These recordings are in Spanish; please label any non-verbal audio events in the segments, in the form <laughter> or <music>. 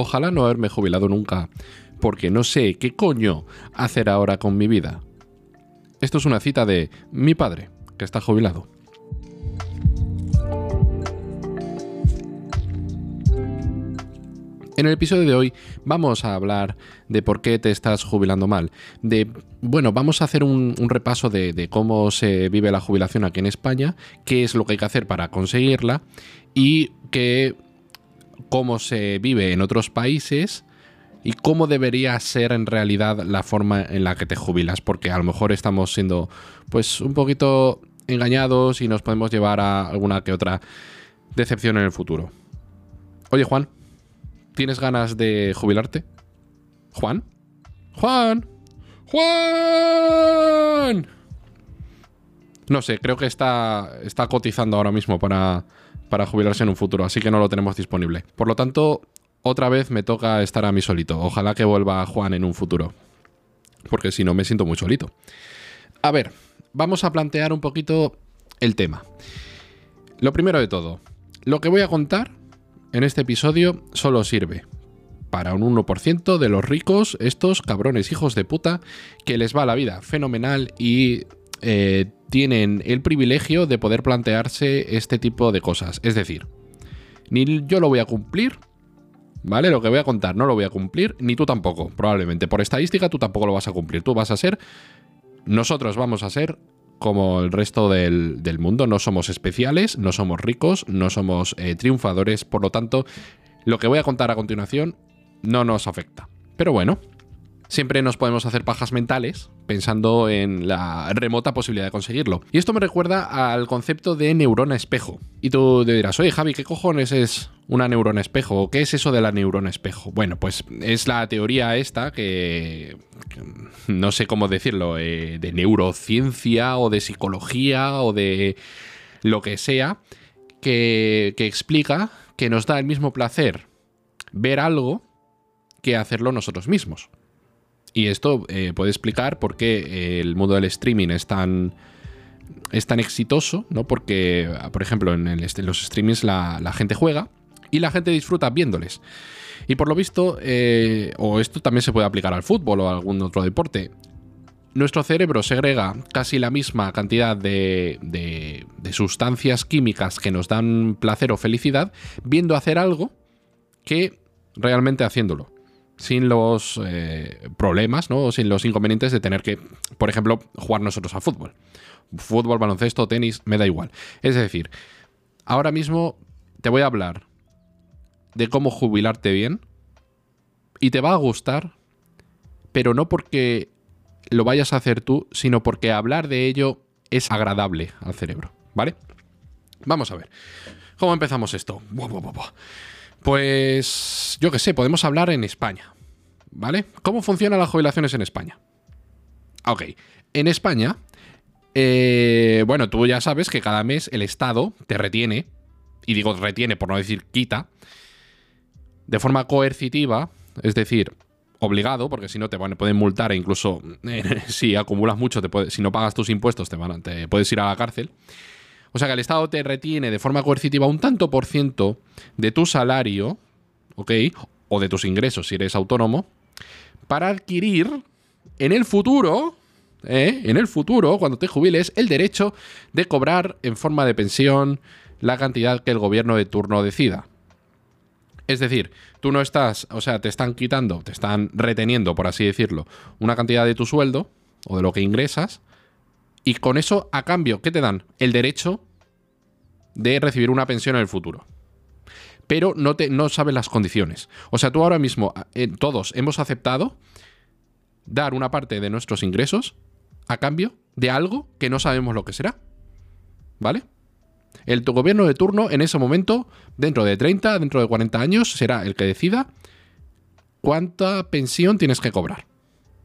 Ojalá no haberme jubilado nunca, porque no sé qué coño hacer ahora con mi vida. Esto es una cita de mi padre, que está jubilado. En el episodio de hoy vamos a hablar de por qué te estás jubilando mal. De, bueno, vamos a hacer un, repaso de, de, cómo se vive la jubilación aquí en España, qué es lo que hay que hacer para conseguirla y que, cómo se vive en otros países y cómo debería ser en realidad la forma en la que te jubilas, porque a lo mejor estamos siendo pues un poquito engañados y nos podemos llevar a alguna que otra decepción en el futuro. Oye Juan, ¿Tienes ganas de jubilarte? ¿Juan? ¡Juan! ¡Juan! No sé, creo que está, está cotizando ahora mismo para, para jubilarse en un futuro, así que no lo tenemos disponible. Por lo tanto, otra vez me toca estar a mí solito. Ojalá que vuelva Juan en un futuro. Porque si no, me siento muy solito. A ver, vamos a plantear un poquito el tema. Lo primero de todo, lo que voy a contar en este episodio solo sirve para un 1% de los ricos, estos cabrones hijos de puta, que les va la vida fenomenal y eh, tienen el privilegio de poder plantearse este tipo de cosas. Es decir, ni yo lo voy a cumplir, ¿vale? Lo que voy a contar no lo voy a cumplir, ni tú tampoco, probablemente. Por estadística tú tampoco lo vas a cumplir. Tú vas a ser, nosotros vamos a ser como el resto del, mundo. No somos especiales, no somos ricos, no somos eh, triunfadores. Por lo tanto, lo que voy a contar a continuación no nos afecta. Pero bueno, siempre nos podemos hacer pajas mentales pensando en la remota posibilidad de conseguirlo. Y esto me recuerda al concepto de neurona espejo. Y tú dirás, oye Javi, ¿qué cojones es una neurona espejo? ¿O qué es eso de la neurona espejo? Bueno, pues es la teoría esta que, no sé cómo decirlo, eh, de neurociencia o de psicología o de lo que sea, que explica que nos da el mismo placer ver algo que hacerlo nosotros mismos. Y esto eh, puede explicar por qué eh, el mundo del streaming es tan, es tan exitoso, ¿no? Porque, por ejemplo, en, los streamings la, gente juega y la gente disfruta viéndoles. Y por lo visto, eh, o esto también se puede aplicar al fútbol o a algún otro deporte, nuestro cerebro segrega casi la misma cantidad de, de, sustancias químicas que nos dan placer o felicidad viendo hacer algo que realmente haciéndolo sin los eh, problemas, ¿no? sin los inconvenientes de tener que, por ejemplo, jugar nosotros a fútbol. Fútbol, baloncesto, tenis, me da igual. Es decir, ahora mismo te voy a hablar de cómo jubilarte bien y te va a gustar, pero no porque lo vayas a hacer tú, sino porque hablar de ello es agradable al cerebro, ¿vale? Vamos a ver. ¿Cómo empezamos esto? Pues yo qué sé, podemos hablar en España. ¿Vale? ¿Cómo funcionan las jubilaciones en España? Ok, en España, eh, bueno, tú ya sabes que cada mes el Estado te retiene, y digo retiene por no decir quita, de forma coercitiva, es decir, obligado, porque si no te van, pueden multar e incluso <laughs> si acumulas mucho, si no pagas tus impuestos, te, van, te puedes ir a la cárcel. O sea que el Estado te retiene de forma coercitiva un tanto por ciento de tu salario, ¿ok? O de tus ingresos si eres autónomo, para adquirir en el futuro, ¿eh? en el futuro, cuando te jubiles, el derecho de cobrar en forma de pensión la cantidad que el gobierno de turno decida. Es decir, tú no estás, o sea, te están quitando, te están reteniendo, por así decirlo, una cantidad de tu sueldo o de lo que ingresas, y con eso, a cambio, ¿qué te dan? El derecho de recibir una pensión en el futuro. Pero no, te, no sabes las condiciones. O sea, tú ahora mismo, todos hemos aceptado dar una parte de nuestros ingresos a cambio de algo que no sabemos lo que será. ¿Vale? El tu gobierno de turno en ese momento, dentro de 30, dentro de 40 años, será el que decida cuánta pensión tienes que cobrar.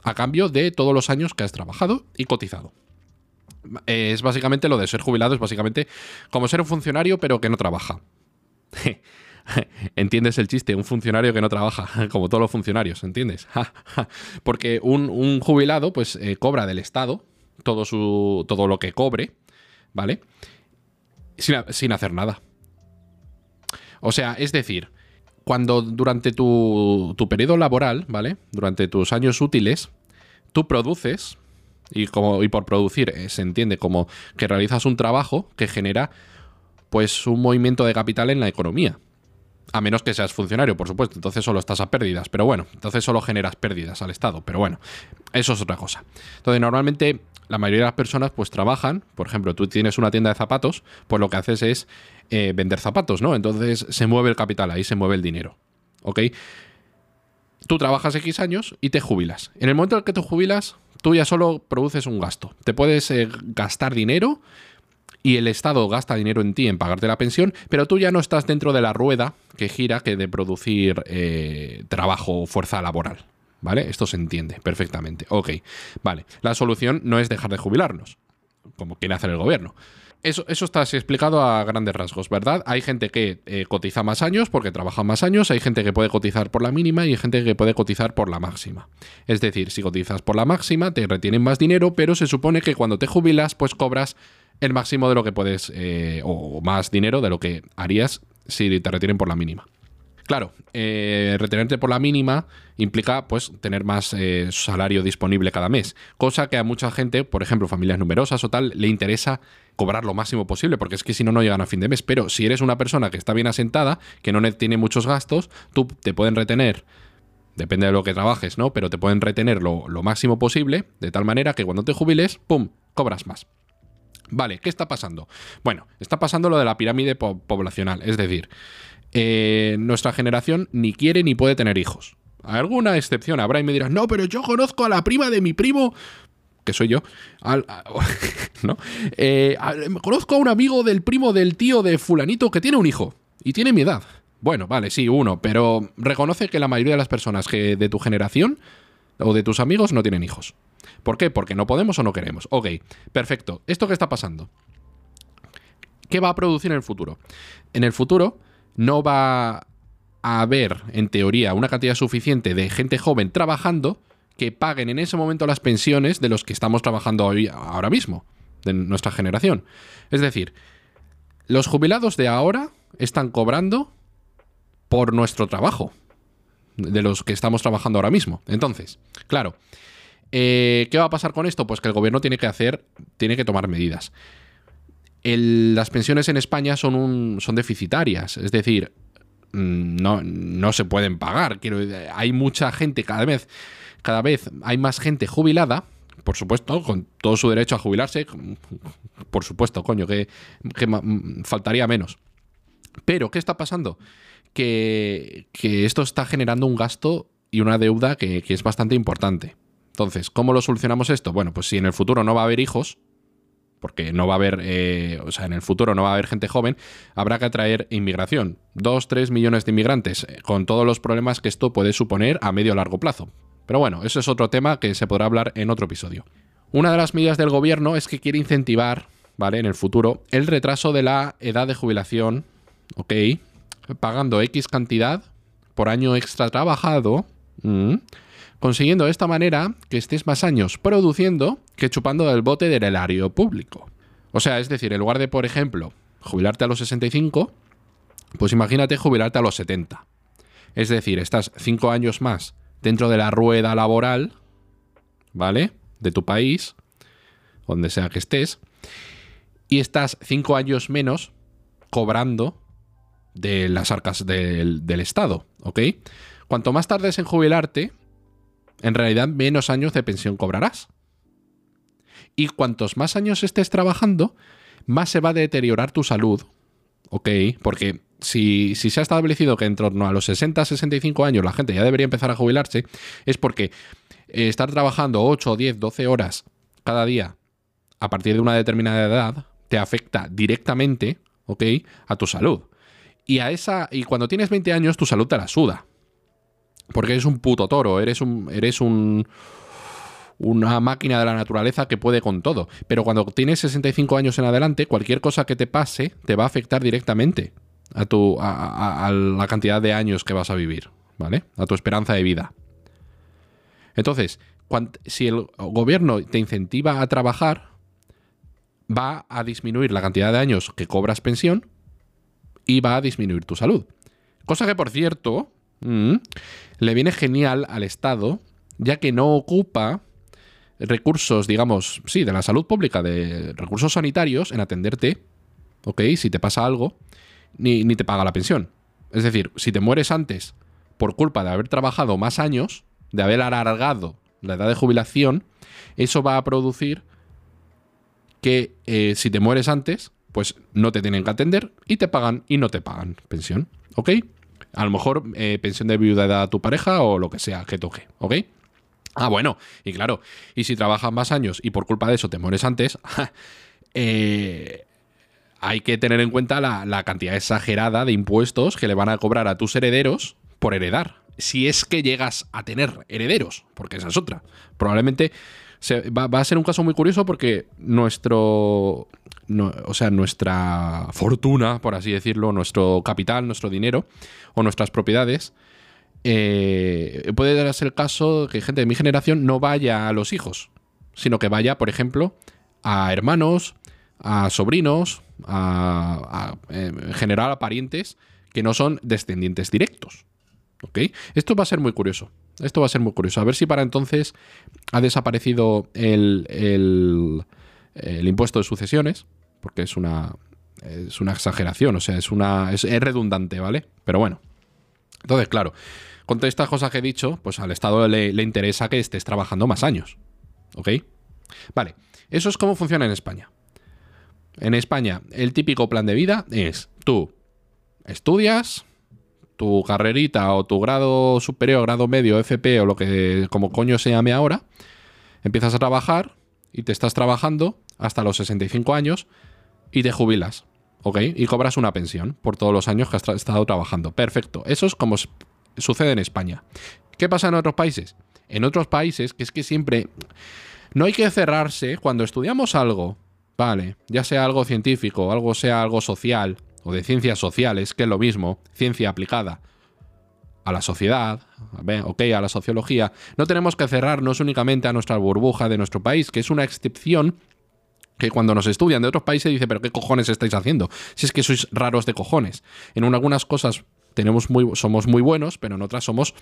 A cambio de todos los años que has trabajado y cotizado es básicamente lo de ser jubilado, es básicamente como ser un funcionario pero que no trabaja. <laughs> ¿Entiendes el chiste? Un funcionario que no trabaja, <laughs> como todos los funcionarios, ¿entiendes? <laughs> Porque un, jubilado, pues, eh, cobra del Estado todo, su, todo lo que cobre, ¿vale? Sin, sin hacer nada. O sea, es decir, cuando durante tu, tu periodo laboral, ¿vale? Durante tus años útiles, tú produces, y, como, y por producir eh, se entiende como que realizas un trabajo que genera pues un movimiento de capital en la economía. A menos que seas funcionario, por supuesto. Entonces solo estás a pérdidas. Pero bueno, entonces solo generas pérdidas al Estado. Pero bueno, eso es otra cosa. Entonces normalmente la mayoría de las personas pues trabajan. Por ejemplo, tú tienes una tienda de zapatos, pues lo que haces es eh, vender zapatos, ¿no? Entonces se mueve el capital, ahí se mueve el dinero. ¿Ok? Tú trabajas X años y te jubilas. En el momento en el que te jubilas, tú ya solo produces un gasto. Te puedes eh, gastar dinero y el Estado gasta dinero en ti en pagarte la pensión, pero tú ya no estás dentro de la rueda que gira que de producir eh, trabajo o fuerza laboral. ¿Vale? Esto se entiende perfectamente. Ok, vale. La solución no es dejar de jubilarnos, como quiere hacer el gobierno. Eso, eso, está así explicado a grandes rasgos, ¿verdad? Hay gente que eh, cotiza más años porque trabaja más años, hay gente que puede cotizar por la mínima y hay gente que puede cotizar por la máxima. Es decir, si cotizas por la máxima, te retienen más dinero, pero se supone que cuando te jubilas, pues cobras el máximo de lo que puedes, eh, o más dinero de lo que harías si te retienen por la mínima. Claro, eh, retenerte por la mínima implica pues tener más eh, salario disponible cada mes, cosa que a mucha gente, por ejemplo familias numerosas o tal, le interesa cobrar lo máximo posible, porque es que si no, no llegan a fin de mes. Pero si eres una persona que está bien asentada, que no tiene muchos gastos, tú te pueden retener, depende de lo que trabajes, ¿no? Pero te pueden retener lo, máximo posible, de tal manera que cuando te jubiles, ¡pum!, cobras más. Vale, ¿qué está pasando? Bueno, está pasando lo de la pirámide poblacional, es decir, eh, nuestra generación ni quiere ni puede tener hijos. Alguna excepción habrá y me dirás, no, pero yo conozco a la prima de mi primo, que soy yo, <laughs> ¿no? Eh, conozco a un amigo del primo del tío de fulanito que tiene un hijo y tiene mi edad. Bueno, vale, sí, uno, pero reconoce que la mayoría de las personas que de tu generación o de tus amigos no tienen hijos. ¿Por qué? Porque no podemos o no queremos. Ok, perfecto. ¿Esto qué está pasando? ¿Qué va a producir en el futuro? En el futuro no va a haber, en teoría, una cantidad suficiente de gente joven trabajando que paguen en ese momento las pensiones de los que estamos trabajando hoy, ahora mismo, de nuestra generación. Es decir, los jubilados de ahora están cobrando por nuestro trabajo, de los que estamos trabajando ahora mismo. Entonces, claro, eh, ¿qué va a pasar con esto? Pues que el gobierno tiene que hacer, tiene que tomar medidas las pensiones en España son, un, son deficitarias, es decir, mm, no, no se pueden pagar. Hay mucha gente, cada vez, cada vez hay más gente jubilada, por supuesto, con todo su derecho a jubilarse, por supuesto, coño, que, faltaría menos. Pero, ¿qué está pasando? Que, esto está generando un gasto y una deuda que, que, es bastante importante. Entonces, ¿cómo lo solucionamos esto? Bueno, pues si en el futuro no va a haber hijos, porque no va a haber, eh, o sea, en el futuro no va a haber gente joven, habrá que atraer inmigración. Dos, tres millones de inmigrantes, eh, con todos los problemas que esto puede suponer a medio o largo plazo. Pero bueno, eso es otro tema que se podrá hablar en otro episodio. Una de las medidas del gobierno es que quiere incentivar, ¿vale? En el futuro, el retraso de la edad de jubilación, ¿ok? Pagando X cantidad por año extra trabajado consiguiendo de esta manera que estés más años produciendo que chupando del bote del erario público. O sea, es decir, en lugar de, por ejemplo, jubilarte a los 65, pues imagínate jubilarte a los 70. Es decir, estás 5 años más dentro de la rueda laboral, ¿vale? De tu país, donde sea que estés, y estás 5 años menos cobrando de las arcas del, del Estado, ¿ok? Cuanto más tardes en jubilarte, en realidad menos años de pensión cobrarás. Y cuantos más años estés trabajando, más se va a deteriorar tu salud. ¿Ok? Porque si, se ha establecido que en torno a los 60, 65 años la gente ya debería empezar a jubilarse, es porque eh, estar trabajando 8, 10, 12 horas cada día a partir de una determinada edad te afecta directamente, ¿ok? A tu salud. Y a esa. Y cuando tienes 20 años, tu salud te la suda. Porque eres un puto toro, eres un. Eres un una máquina de la naturaleza que puede con todo. Pero cuando tienes 65 años en adelante, cualquier cosa que te pase te va a afectar directamente a, tu, a, la cantidad de años que vas a vivir, ¿vale? A tu esperanza de vida. Entonces, si el gobierno te incentiva a trabajar, va a disminuir la cantidad de años que cobras pensión y va a disminuir tu salud. Cosa que, por cierto, mm, le viene genial al Estado, ya que no ocupa recursos, digamos, sí, de la salud pública, de recursos sanitarios en atenderte, ¿ok? Si te pasa algo, ni, ni te paga la pensión. Es decir, si te mueres antes por culpa de haber trabajado más años, de haber alargado la edad de jubilación, eso va a producir que eh, si te mueres antes, pues no te tienen que atender y te pagan y no te pagan pensión, ¿ok? A lo mejor eh, pensión de viudedad a tu pareja o lo que sea que toque, ¿ok? Ah, bueno, y claro, y si trabajas más años y por culpa de eso te mueres antes, <laughs> eh, hay que tener en cuenta la, la, cantidad exagerada de impuestos que le van a cobrar a tus herederos por heredar. Si es que llegas a tener herederos, porque esa es otra. Probablemente va, a ser un caso muy curioso porque nuestro. o sea, nuestra fortuna, por así decirlo, nuestro capital, nuestro dinero o nuestras propiedades. Eh, puede darse el caso que gente de mi generación no vaya a los hijos, sino que vaya, por ejemplo, a hermanos, a sobrinos, a, eh, en general a parientes que no son descendientes directos. ¿Ok? Esto va a ser muy curioso. Esto va a ser muy curioso. A ver si para entonces ha desaparecido el, el, impuesto de sucesiones, porque es una, es una exageración, o sea, es, una, es, redundante, ¿vale? Pero bueno. Entonces, claro, con todas estas cosas que he dicho, pues al Estado le, le interesa que estés trabajando más años. ¿Ok? Vale, eso es cómo funciona en España. En España, el típico plan de vida es tú estudias, tu carrerita o tu grado superior, grado medio, FP o lo que como coño se llame ahora, empiezas a trabajar y te estás trabajando hasta los 65 años y te jubilas, ¿ok? Y cobras una pensión por todos los años que has estado trabajando. Perfecto. Eso es como sucede en España. ¿Qué pasa en otros países? En otros países, que es que siempre... No hay que cerrarse cuando estudiamos algo, vale, ya sea algo científico, algo sea algo social, o de ciencias sociales, que es lo mismo, ciencia aplicada a la sociedad, ok, a la sociología, no tenemos que cerrarnos únicamente a nuestra burbuja de nuestro país, que es una excepción que cuando nos estudian de otros países dice, pero ¿qué cojones estáis haciendo? Si es que sois raros de cojones. En algunas cosas tenemos muy, somos muy buenos, pero en otras somos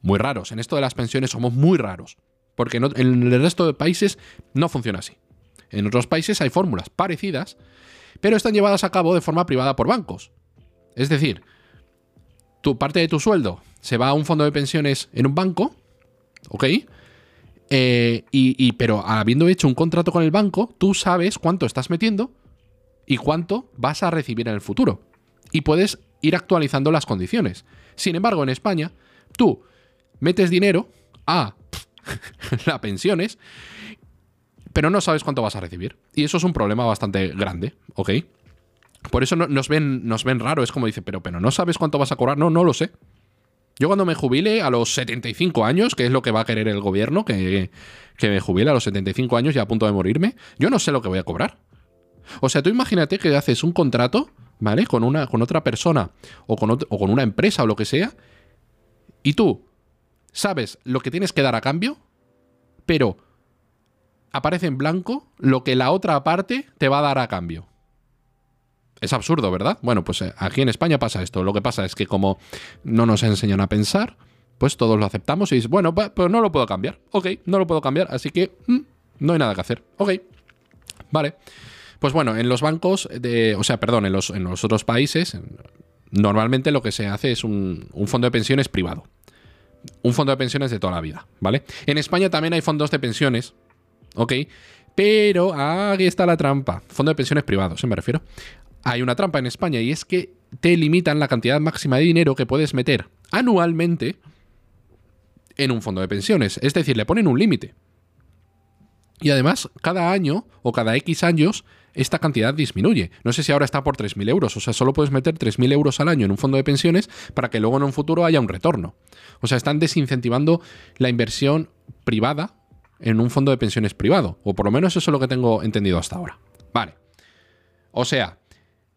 muy raros. En esto de las pensiones somos muy raros, porque en el resto de países no funciona así. En otros países hay fórmulas parecidas, pero están llevadas a cabo de forma privada por bancos. Es decir, tu parte de tu sueldo se va a un fondo de pensiones en un banco, ¿ok? Eh, y, pero habiendo hecho un contrato con el banco, tú sabes cuánto estás metiendo y cuánto vas a recibir en el futuro. Y puedes ir actualizando las condiciones. Sin embargo, en España, tú metes dinero a <laughs> las pensiones pero no sabes cuánto vas a recibir. Y eso es un problema bastante grande, ¿ok? Por eso nos, ven, nos ven raro, es como dice, pero, pero no sabes cuánto vas a cobrar. No, no lo sé. Yo cuando me jubile a los 75 años, que es lo que va a querer el gobierno, que, que me jubile a los 75 años y a punto de morirme, yo no sé lo que voy a cobrar. O sea, tú imagínate que haces un contrato, ¿vale? Con, una, con otra persona o con, o con una empresa o lo que sea, y tú sabes lo que tienes que dar a cambio, pero aparece en blanco lo que la otra parte te va a dar a cambio. Es absurdo, ¿verdad? Bueno, pues eh, aquí en España pasa esto. Lo que pasa es que como no nos enseñan a pensar, pues todos lo aceptamos y dices, bueno, pues no lo puedo cambiar. Ok, no lo puedo cambiar, así que mm, no hay nada que hacer. Ok, vale. Pues bueno, en los bancos, de, o sea, perdón, en los, en los otros países, normalmente lo que se hace es un, un fondo de pensiones privado. Un fondo de pensiones de toda la vida, ¿vale? En España también hay fondos de pensiones ¿ok? Pero aquí está la trampa. Fondo de pensiones privados, ¿eh? me refiero. Hay una trampa en España y es que te limitan la cantidad máxima de dinero que puedes meter anualmente en un fondo de pensiones. Es decir, le ponen un límite. Y además, cada año o cada X años, esta cantidad disminuye. No sé si ahora está por 3.000 euros. O sea, solo puedes meter 3.000 euros al año en un fondo de pensiones para que luego en un futuro haya un retorno. O sea, están desincentivando la inversión privada en un fondo de pensiones privado. O por lo menos eso es lo que tengo entendido hasta ahora. Vale. O sea,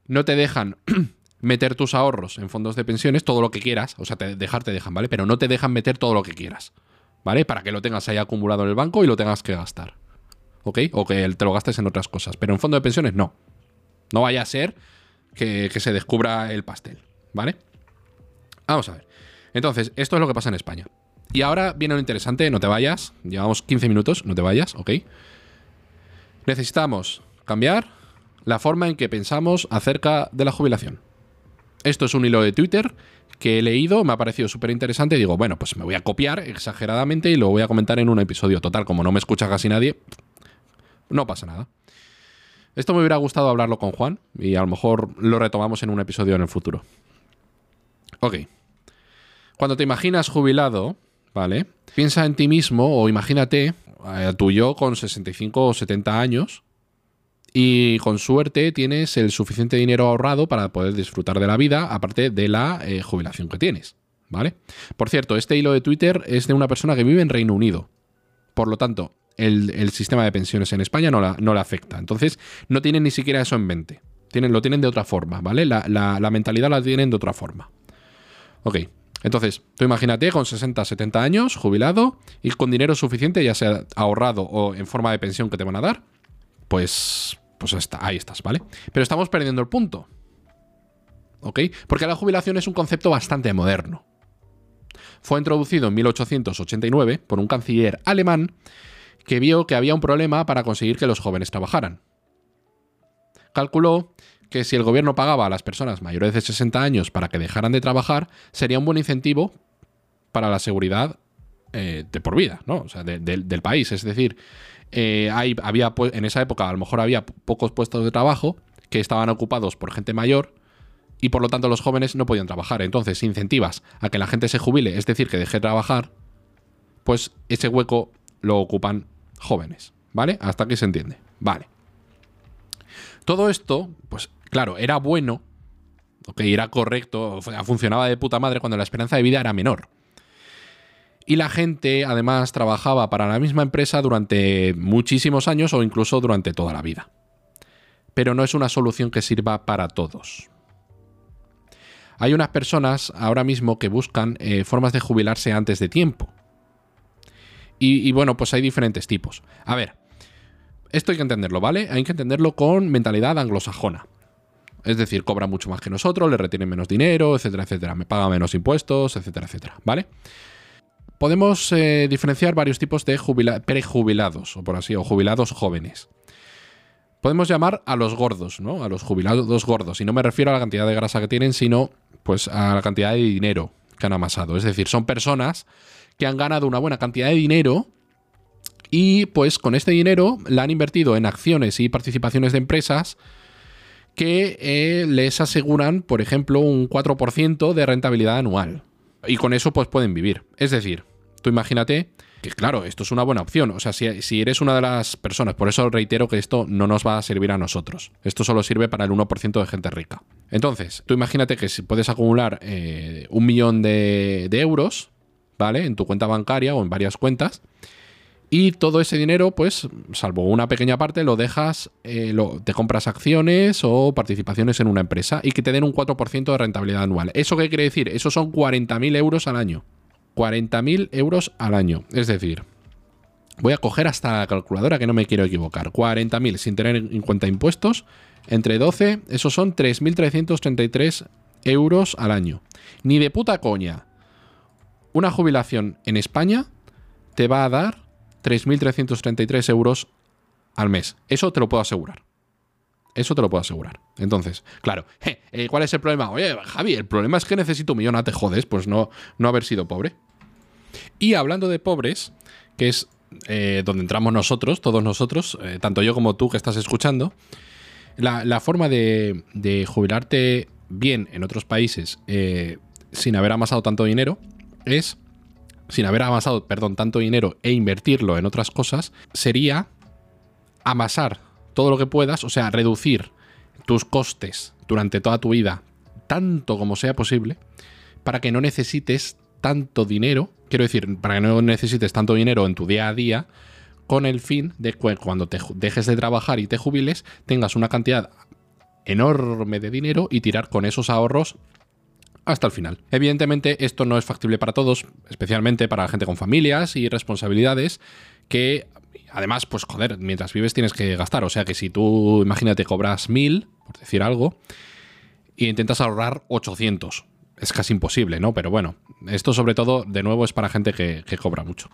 no te dejan <clears throat> meter tus ahorros en fondos de pensiones, todo lo que quieras. O sea, te, dejar te dejan, ¿vale? Pero no te dejan meter todo lo que quieras. ¿Vale? Para que lo tengas ahí acumulado en el banco y lo tengas que gastar. ¿Ok? O que te lo gastes en otras cosas. Pero en fondo de pensiones no. No vaya a ser que, que se descubra el pastel. ¿Vale? Vamos a ver. Entonces, esto es lo que pasa en España. Y ahora viene lo interesante, no te vayas. Llevamos 15 minutos, no te vayas, ¿ok? Necesitamos cambiar la forma en que pensamos acerca de la jubilación. Esto es un hilo de Twitter que he leído, me ha parecido súper interesante digo, bueno, pues me voy a copiar exageradamente y lo voy a comentar en un episodio total. Como no me escucha casi nadie, no pasa nada. Esto me hubiera gustado hablarlo con Juan y a lo mejor lo retomamos en un episodio en el futuro. Ok. Cuando te imaginas jubilado, ¿vale? Piensa en ti mismo o imagínate a tu yo con 65 o 70 años y con suerte tienes el suficiente dinero ahorrado para poder disfrutar de la vida, aparte de la eh, jubilación que tienes. ¿Vale? Por cierto, este hilo de Twitter es de una persona que vive en Reino Unido. Por lo tanto, el, sistema de pensiones en España no la, no afecta. Entonces, no tienen ni siquiera eso en mente. Tienen, lo tienen de otra forma, ¿vale? La, la mentalidad la tienen de otra forma. Ok, entonces, tú imagínate con 60, 70 años, jubilado, y con dinero suficiente, ya sea ahorrado o en forma de pensión que te van a dar, pues pues está, ahí estás, ¿vale? Pero estamos perdiendo el punto. ¿Ok? Porque la jubilación es un concepto bastante moderno. Fue introducido en 1889 por un canciller alemán que vio que había un problema para conseguir que los jóvenes trabajaran. Calculó que si el gobierno pagaba a las personas mayores de 60 años para que dejaran de trabajar, sería un buen incentivo para la seguridad eh, de por vida, ¿no? O sea, del país. Es decir, eh, había, en esa época a lo mejor había pocos puestos de trabajo que estaban ocupados por gente mayor y por lo tanto los jóvenes no podían trabajar. Entonces, incentivas a que la gente se jubile, es decir, que deje de trabajar, pues ese hueco lo ocupan jóvenes. ¿Vale? Hasta aquí se entiende. Vale. Todo esto, pues claro, era bueno, ok, era correcto, funcionaba de puta madre cuando la esperanza de vida era menor. Y la gente además trabajaba para la misma empresa durante muchísimos años o incluso durante toda la vida. Pero no es una solución que sirva para todos. Hay unas personas ahora mismo que buscan eh, formas de jubilarse antes de tiempo. Y, y bueno, pues hay diferentes tipos. A ver, esto hay que entenderlo, ¿vale? Hay que entenderlo con mentalidad anglosajona. Es decir, cobra mucho más que nosotros, le retienen menos dinero, etcétera, etcétera. Me paga menos impuestos, etcétera, etcétera. ¿Vale? podemos eh, diferenciar varios tipos de prejubilados, o por así, o jubilados jóvenes. Podemos llamar a los gordos, ¿no? A los jubilados gordos. Y no me refiero a la cantidad de grasa que tienen, sino pues a la cantidad de dinero que han amasado. Es decir, son personas que han ganado una buena cantidad de dinero y pues con este dinero la han invertido en acciones y participaciones de empresas que eh, les aseguran, por ejemplo, un 4% de rentabilidad anual. Y con eso pues pueden vivir. Es decir, Tú imagínate que, claro, esto es una buena opción. O sea, si, eres una de las personas, por eso reitero que esto no nos va a servir a nosotros. Esto solo sirve para el 1% de gente rica. Entonces, tú imagínate que si puedes acumular eh, un millón de, euros, ¿vale? En tu cuenta bancaria o en varias cuentas. Y todo ese dinero, pues, salvo una pequeña parte, lo dejas, eh, te compras acciones o participaciones en una empresa y que te den un 4% de rentabilidad anual. ¿Eso qué quiere decir? Eso son 40.000 euros al año. 40.000 euros al año. Es decir, voy a coger hasta la calculadora que no me quiero equivocar. 40.000 sin tener en cuenta impuestos. Entre 12, esos son 3.333 euros al año. Ni de puta coña. Una jubilación en España te va a dar 3.333 euros al mes. Eso te lo puedo asegurar. Eso te lo puedo asegurar. Entonces, claro, <laughs> eh, ¿cuál es el problema? Oye, Javi, el problema es que necesito un millón, ¿a te jodes, pues no, no haber sido pobre. Y hablando de pobres, que es eh, donde entramos nosotros, todos nosotros, eh, tanto yo como tú que estás escuchando, la, forma de, de, jubilarte bien en otros países sin haber amasado tanto dinero es, sin haber amasado, perdón, tanto dinero e invertirlo en otras cosas, sería amasar todo lo que puedas, o sea, reducir tus costes durante toda tu vida tanto como sea posible para que no necesites tanto dinero, quiero decir, para que no necesites tanto dinero en tu día a día, con el fin de que cuando te dejes de trabajar y te jubiles, tengas una cantidad enorme de dinero y tirar con esos ahorros hasta el final. Evidentemente esto no es factible para todos, especialmente para la gente con familias y responsabilidades que además, pues joder, mientras vives tienes que gastar. O sea que si tú, imagínate, cobras mil, por decir algo, y intentas ahorrar 800. es casi imposible, ¿no? Pero bueno, esto sobre todo, de nuevo, es para gente que, cobra mucho.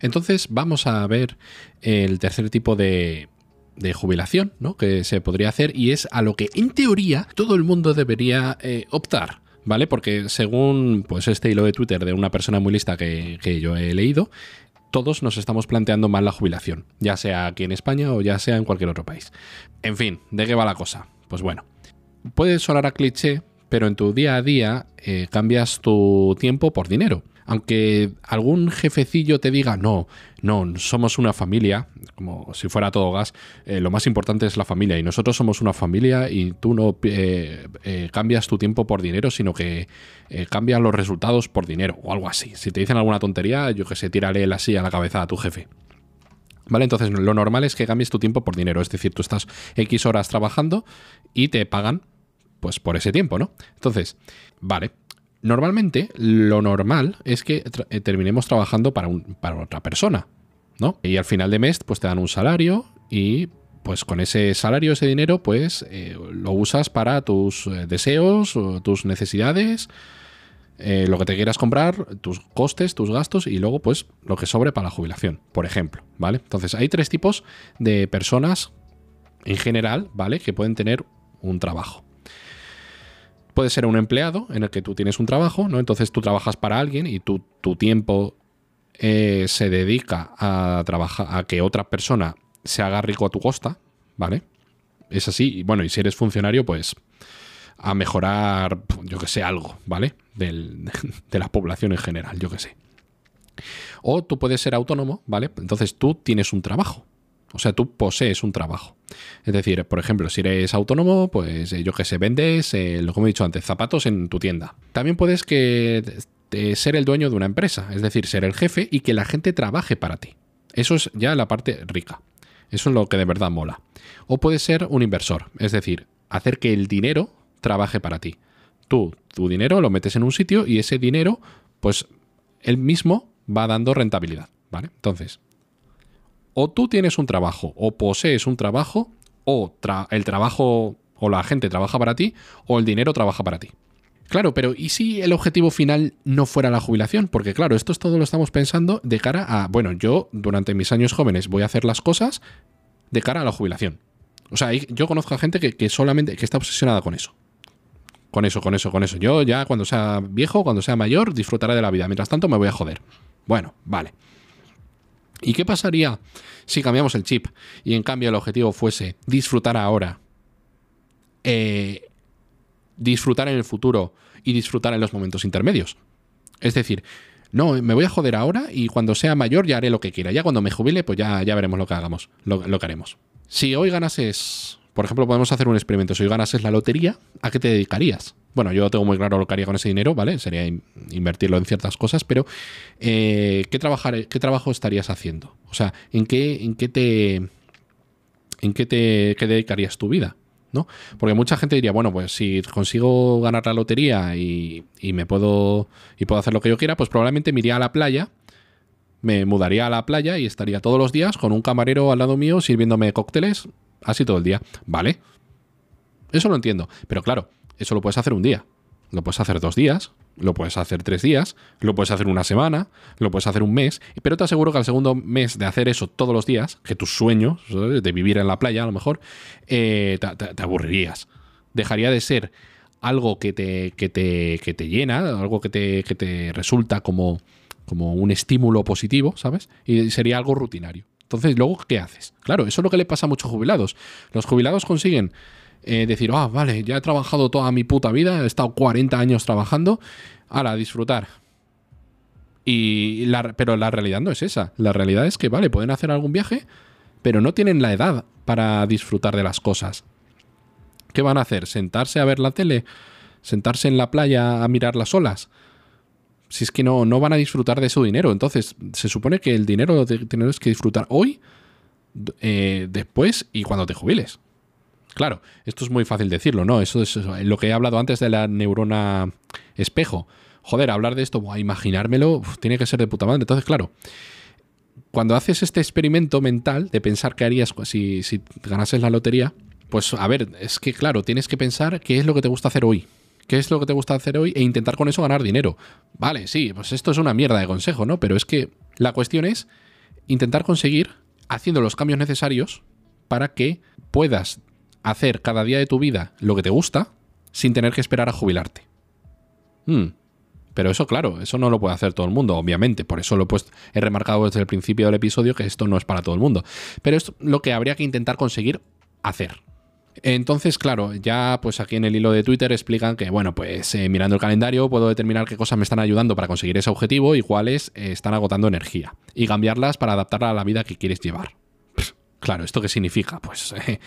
Entonces vamos a ver el tercer tipo de, de jubilación ¿no? que se podría hacer y es a lo que en teoría todo el mundo debería eh, optar. ¿Vale? Porque según pues, este hilo de Twitter de una persona muy lista que, que yo he leído, todos nos estamos planteando mal la jubilación, ya sea aquí en España o ya sea en cualquier otro país. En fin, ¿de qué va la cosa? Pues bueno, puede sonar a cliché, pero en tu día a día eh, cambias tu tiempo por dinero. Aunque algún jefecillo te diga, no, no, somos una familia, como si fuera todo gas, eh, lo más importante es la familia y nosotros somos una familia y tú no eh, cambias tu tiempo por dinero, sino que cambias los resultados por dinero o algo así. Si te dicen alguna tontería, yo que sé, tírale la silla a la cabeza a tu jefe. ¿Vale? Entonces lo normal es que cambies tu tiempo por dinero, es decir, tú estás X horas trabajando y te pagan pues por ese tiempo, ¿no? Entonces, vale. Normalmente, lo normal es que eh, terminemos trabajando para, un, para otra persona, ¿no? Y al final de mes, pues te dan un salario y pues con ese salario, ese dinero, pues eh, lo usas para tus eh, deseos, tus necesidades, lo que te quieras comprar, tus costes, tus gastos y luego pues lo que sobre para la jubilación, por ejemplo, ¿vale? Entonces hay tres tipos de personas en general, ¿vale? Que pueden tener un trabajo. Puede ser un empleado en el que tú tienes un trabajo, ¿no? Entonces tú trabajas para alguien y tu tiempo eh, se dedica a trabajar a que otra persona se haga rico a tu costa, ¿vale? Es así. Y bueno, y si eres funcionario, pues a mejorar, yo que sé, algo, ¿vale? <laughs> de la población en general, yo que sé. O tú puedes ser autónomo, ¿vale? Entonces tú tienes un trabajo. O sea, tú posees un trabajo. Es decir, por ejemplo, si eres autónomo, pues eh, yo que sé, vendes, eh, lo como he dicho antes, zapatos en tu tienda. También puedes que ser el dueño de una empresa, es decir, ser el jefe y que la gente trabaje para ti. Eso es ya la parte rica. Eso es lo que de verdad mola. O puedes ser un inversor, es decir, hacer que el dinero trabaje para ti. Tú, tu dinero lo metes en un sitio y ese dinero, pues él mismo va dando rentabilidad. ¿Vale? Entonces, o tú tienes un trabajo, o posees un trabajo, o el trabajo o la gente trabaja para ti, o el dinero trabaja para ti. Claro, pero ¿y si el objetivo final no fuera la jubilación? Porque claro, esto es todo lo estamos pensando de cara a, bueno, yo durante mis años jóvenes voy a hacer las cosas de cara a la jubilación. O sea, yo conozco a gente que, que solamente, que está obsesionada con eso. Con eso, con eso, con eso. Yo ya cuando sea viejo, cuando sea mayor, disfrutaré de la vida. Mientras tanto me voy a joder. Bueno, vale. ¿Y qué pasaría si cambiamos el chip y en cambio el objetivo fuese disfrutar ahora, eh, disfrutar en el futuro y disfrutar en los momentos intermedios? Es decir, no, me voy a joder ahora y cuando sea mayor ya haré lo que quiera. Ya cuando me jubile, pues ya, ya veremos lo que hagamos, lo, lo que haremos. Si hoy ganases, por ejemplo, podemos hacer un experimento. Si hoy ganases la lotería, ¿a qué te dedicarías? Bueno, yo tengo muy claro lo que haría con ese dinero, ¿vale? Sería invertirlo en ciertas cosas, pero eh, ¿qué, trabajar, ¿qué trabajo estarías haciendo? O sea, ¿en qué, en qué te. ¿En qué te dedicarías tu vida? ¿no? Porque mucha gente diría, bueno, pues si consigo ganar la lotería y, me puedo. y puedo hacer lo que yo quiera, pues probablemente me iría a la playa. Me mudaría a la playa y estaría todos los días con un camarero al lado mío sirviéndome cócteles, así todo el día. ¿Vale? Eso lo entiendo. Pero claro, eso lo puedes hacer un día, lo puedes hacer dos días, lo puedes hacer tres días, lo puedes hacer una semana, lo puedes hacer un mes, pero te aseguro que al segundo mes de hacer eso todos los días, que tus sueños, de vivir en la playa a lo mejor, eh, te, aburrirías. Dejaría de ser algo que te, que te, que te llena, algo que te, que te resulta como, como un estímulo positivo, ¿sabes? Y sería algo rutinario. Entonces, luego, ¿qué haces? Claro, eso es lo que le pasa a muchos jubilados. Los jubilados consiguen eh, decir, ah, vale, ya he trabajado toda mi puta vida, he estado 40 años trabajando, ahora disfrutar. Y pero la realidad no es esa. La realidad es que, vale, pueden hacer algún viaje, pero no tienen la edad para disfrutar de las cosas. ¿Qué van a hacer? ¿Sentarse a ver la tele? ¿Sentarse en la playa a mirar las olas? Si es que no, no van a disfrutar de su dinero. Entonces, se supone que el dinero lo tienes que disfrutar hoy, eh, después y cuando te jubiles. Claro, esto es muy fácil decirlo, ¿no? Eso es lo que he hablado antes de la neurona espejo. Joder, hablar de esto, a imaginármelo, tiene que ser de puta madre. Entonces, claro, cuando haces este experimento mental de pensar qué harías si, si ganases la lotería, pues a ver, es que claro, tienes que pensar qué es lo que te gusta hacer hoy. qué es lo que te gusta hacer hoy e intentar con eso ganar dinero. Vale, sí, pues esto es una mierda de consejo, ¿no? Pero es que la cuestión es intentar conseguir haciendo los cambios necesarios para que puedas hacer cada día de tu vida lo que te gusta sin tener que esperar a jubilarte. Hmm. Pero eso, claro, eso no lo puede hacer todo el mundo, obviamente. Por eso lo he, puesto, he remarcado desde el principio del episodio que esto no es para todo el mundo. Pero es lo que habría que intentar conseguir hacer. Entonces, claro, ya pues aquí en el hilo de Twitter explican que, bueno, pues eh, mirando el calendario puedo determinar qué cosas me están ayudando para conseguir ese objetivo y cuáles eh, están agotando energía. Y cambiarlas para adaptarla a la vida que quieres llevar. claro, ¿esto qué significa? Pues eh,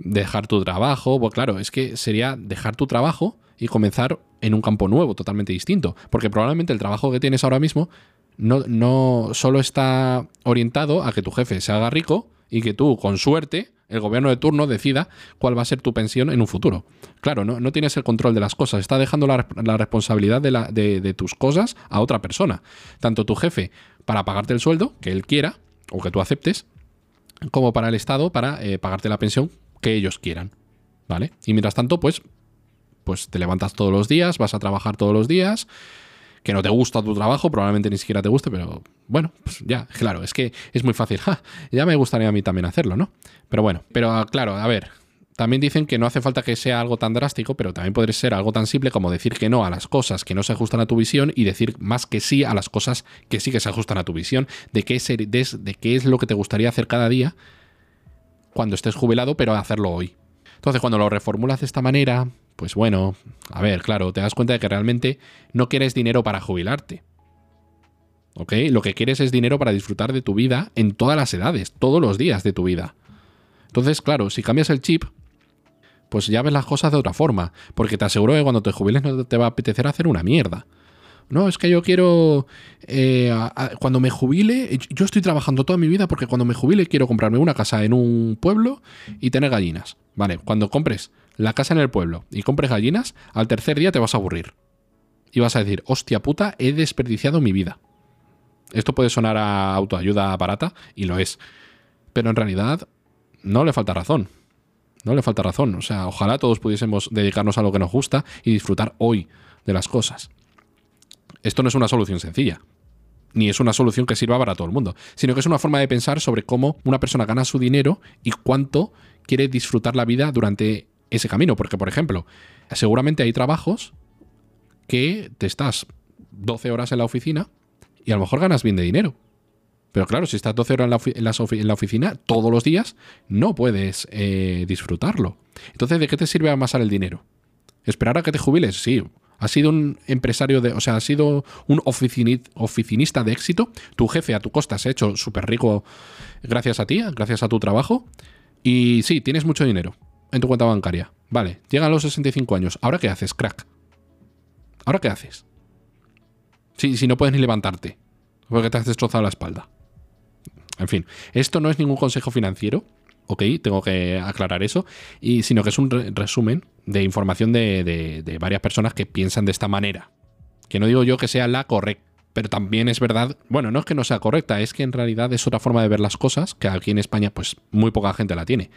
dejar tu trabajo. Pues claro, es que sería dejar tu trabajo y comenzar en un campo nuevo, totalmente distinto. Porque probablemente el trabajo que tienes ahora mismo no, no solo está orientado a que tu jefe se haga rico y que tú, con suerte, el gobierno de turno decida cuál va a ser tu pensión en un futuro. Claro, no, no tienes el control de las cosas, está dejando la, responsabilidad de, la, de, tus cosas a otra persona. Tanto tu jefe para pagarte el sueldo, que él quiera, o que tú aceptes, como para el Estado para eh, pagarte la pensión que ellos quieran. ¿Vale? Y mientras tanto, pues, pues te levantas todos los días, vas a trabajar todos los días, que no te gusta tu trabajo, probablemente ni siquiera te guste, pero bueno, pues ya, claro, es que es muy fácil. <laughs> ya me gustaría a mí también hacerlo, ¿no? Pero bueno, pero ah, claro, a ver, también dicen que no hace falta que sea algo tan drástico, pero también puede ser algo tan simple como decir que no a las cosas que no se ajustan a tu visión y decir más que sí a las cosas que sí que se ajustan a tu visión, de qué, de qué es lo que te gustaría hacer cada día cuando estés jubilado, pero hacerlo hoy. Entonces, cuando lo reformulas de esta manera, pues bueno, a ver, claro, te das cuenta de que realmente no quieres dinero para jubilarte. ¿Ok? Lo que quieres es dinero para disfrutar de tu vida en todas las edades, todos los días de tu vida. Entonces, claro, si cambias el chip, pues ya ves las cosas de otra forma, porque te aseguro que cuando te jubiles no te va a apetecer hacer una mierda. No, es que yo quiero. Eh, cuando me jubile, yo estoy trabajando toda mi vida porque cuando me jubile quiero comprarme una casa en un pueblo y tener gallinas. Vale, cuando compres la casa en el pueblo y compres gallinas, al tercer día te vas a aburrir. Y vas a decir, hostia puta, he desperdiciado mi vida. Esto puede sonar a autoayuda barata, y lo es. Pero en realidad, no le falta razón. No le falta razón. O sea, ojalá todos pudiésemos dedicarnos a lo que nos gusta y disfrutar hoy de las cosas. Esto no es una solución sencilla. Ni es una solución que sirva para todo el mundo. Sino que es una forma de pensar sobre cómo una persona gana su dinero y cuánto quiere disfrutar la vida durante ese camino. Porque, por ejemplo, seguramente hay trabajos que te estás 12 horas en la oficina y a lo mejor ganas bien de dinero. Pero claro, si estás 12 horas en la, oficina todos los días, no puedes eh, disfrutarlo. Entonces, ¿de qué te sirve amasar el dinero? ¿Esperar a que te jubiles? Sí. ¿Has sido un empresario de. O sea, has sido un oficinista de éxito? Tu jefe a tu costa se ha hecho súper rico gracias a ti, gracias a tu trabajo. Y sí, tienes mucho dinero en tu cuenta bancaria. Vale, llegan los 65 años. ¿Ahora qué haces, crack? ¿Ahora qué haces? Si, si no puedes ni levantarte, porque te has destrozado la espalda. En fin, esto no es ningún consejo financiero, ok, tengo que aclarar eso, y, sino que es un resumen de información de, de varias personas que piensan de esta manera. Que no digo yo que sea la correcta pero también es verdad, bueno, no es que no sea correcta, es que en realidad es otra forma de ver las cosas que aquí en España pues muy poca gente la tiene.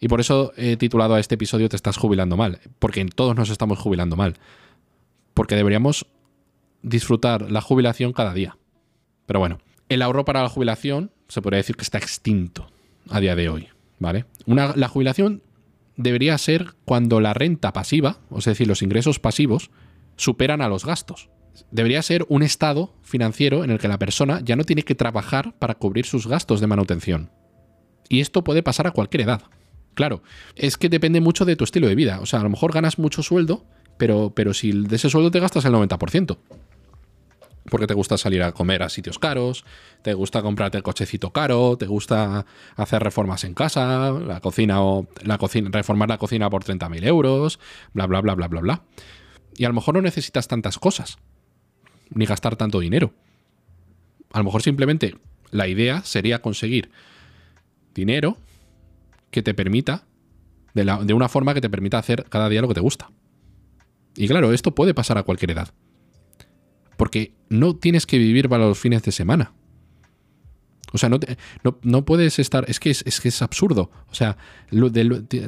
Y por eso he titulado a este episodio Te estás jubilando mal, porque todos nos estamos jubilando mal. Porque deberíamos disfrutar la jubilación cada día. Pero bueno, el ahorro para la jubilación se podría decir que está extinto a día de hoy, ¿vale? Una, la jubilación debería ser cuando la renta pasiva, es decir, los ingresos pasivos, superan a los gastos. Debería ser un estado financiero en el que la persona ya no tiene que trabajar para cubrir sus gastos de manutención. Y esto puede pasar a cualquier edad. Claro, es que depende mucho de tu estilo de vida. O sea, a lo mejor ganas mucho sueldo, pero, pero si de ese sueldo te gastas el 90%. Porque te gusta salir a comer a sitios caros, te gusta comprarte el cochecito caro, te gusta hacer reformas en casa, la cocina o la cocina, reformar la cocina por 30.000 euros, bla, bla, bla, bla, bla, bla. Y a lo mejor no necesitas tantas cosas, ni gastar tanto dinero. A lo mejor simplemente la idea sería conseguir dinero que te permita, de, de una forma que te permita hacer cada día lo que te gusta. Y claro, esto puede pasar a cualquier edad. Porque no tienes que vivir para los fines de semana. O sea, no, no, puedes estar. Es que es, es absurdo. O sea,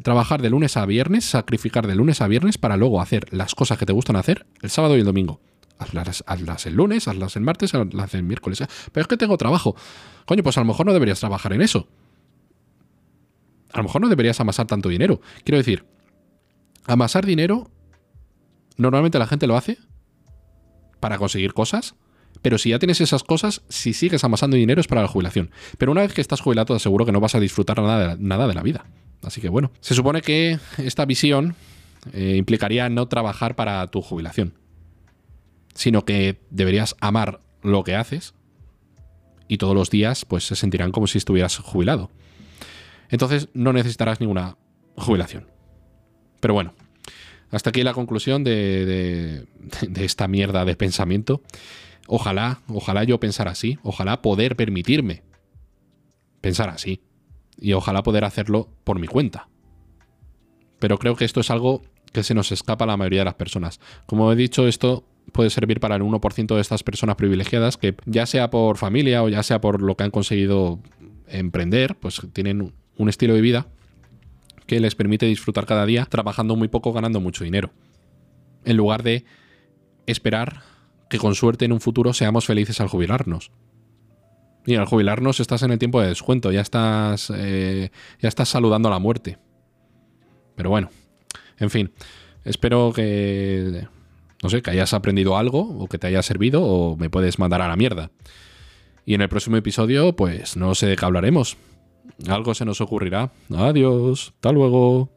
trabajar de lunes a viernes, sacrificar de lunes a viernes para luego hacer las cosas que te gustan hacer el sábado y el domingo. Hazlas el lunes, hazlas el martes, hazlas el miércoles. Pero es que tengo trabajo. Coño, pues a lo mejor no deberías trabajar en eso. A lo mejor no deberías amasar tanto dinero. Quiero decir, amasar dinero, normalmente la gente lo hace para conseguir cosas pero si ya tienes esas cosas, si sigues amasando dinero es para la jubilación. Pero una vez que estás jubilado, te aseguro que no vas a disfrutar nada de, nada de la vida. Así que bueno, se supone que esta visión eh, implicaría no trabajar para tu jubilación, sino que deberías amar lo que haces y todos los días pues se sentirán como si estuvieras jubilado. Entonces no necesitarás ninguna jubilación. Pero bueno, hasta aquí la conclusión de, esta mierda de pensamiento. Ojalá, ojalá yo pensara así, ojalá poder permitirme pensar así y ojalá poder hacerlo por mi cuenta. Pero creo que esto es algo que se nos escapa a la mayoría de las personas. Como he dicho, esto puede servir para el 1% de estas personas privilegiadas que ya sea por familia o ya sea por lo que han conseguido emprender, pues tienen un estilo de vida que les permite disfrutar cada día trabajando muy poco, ganando mucho dinero. En lugar de esperar que con suerte en un futuro seamos felices al jubilarnos. Y al jubilarnos estás en el tiempo de descuento, ya estás, eh, ya estás saludando a la muerte. Pero bueno, en fin, espero que, no sé, que hayas aprendido algo o que te haya servido o me puedes mandar a la mierda. Y en el próximo episodio, pues no sé de qué hablaremos. Algo se nos ocurrirá. Adiós, hasta luego.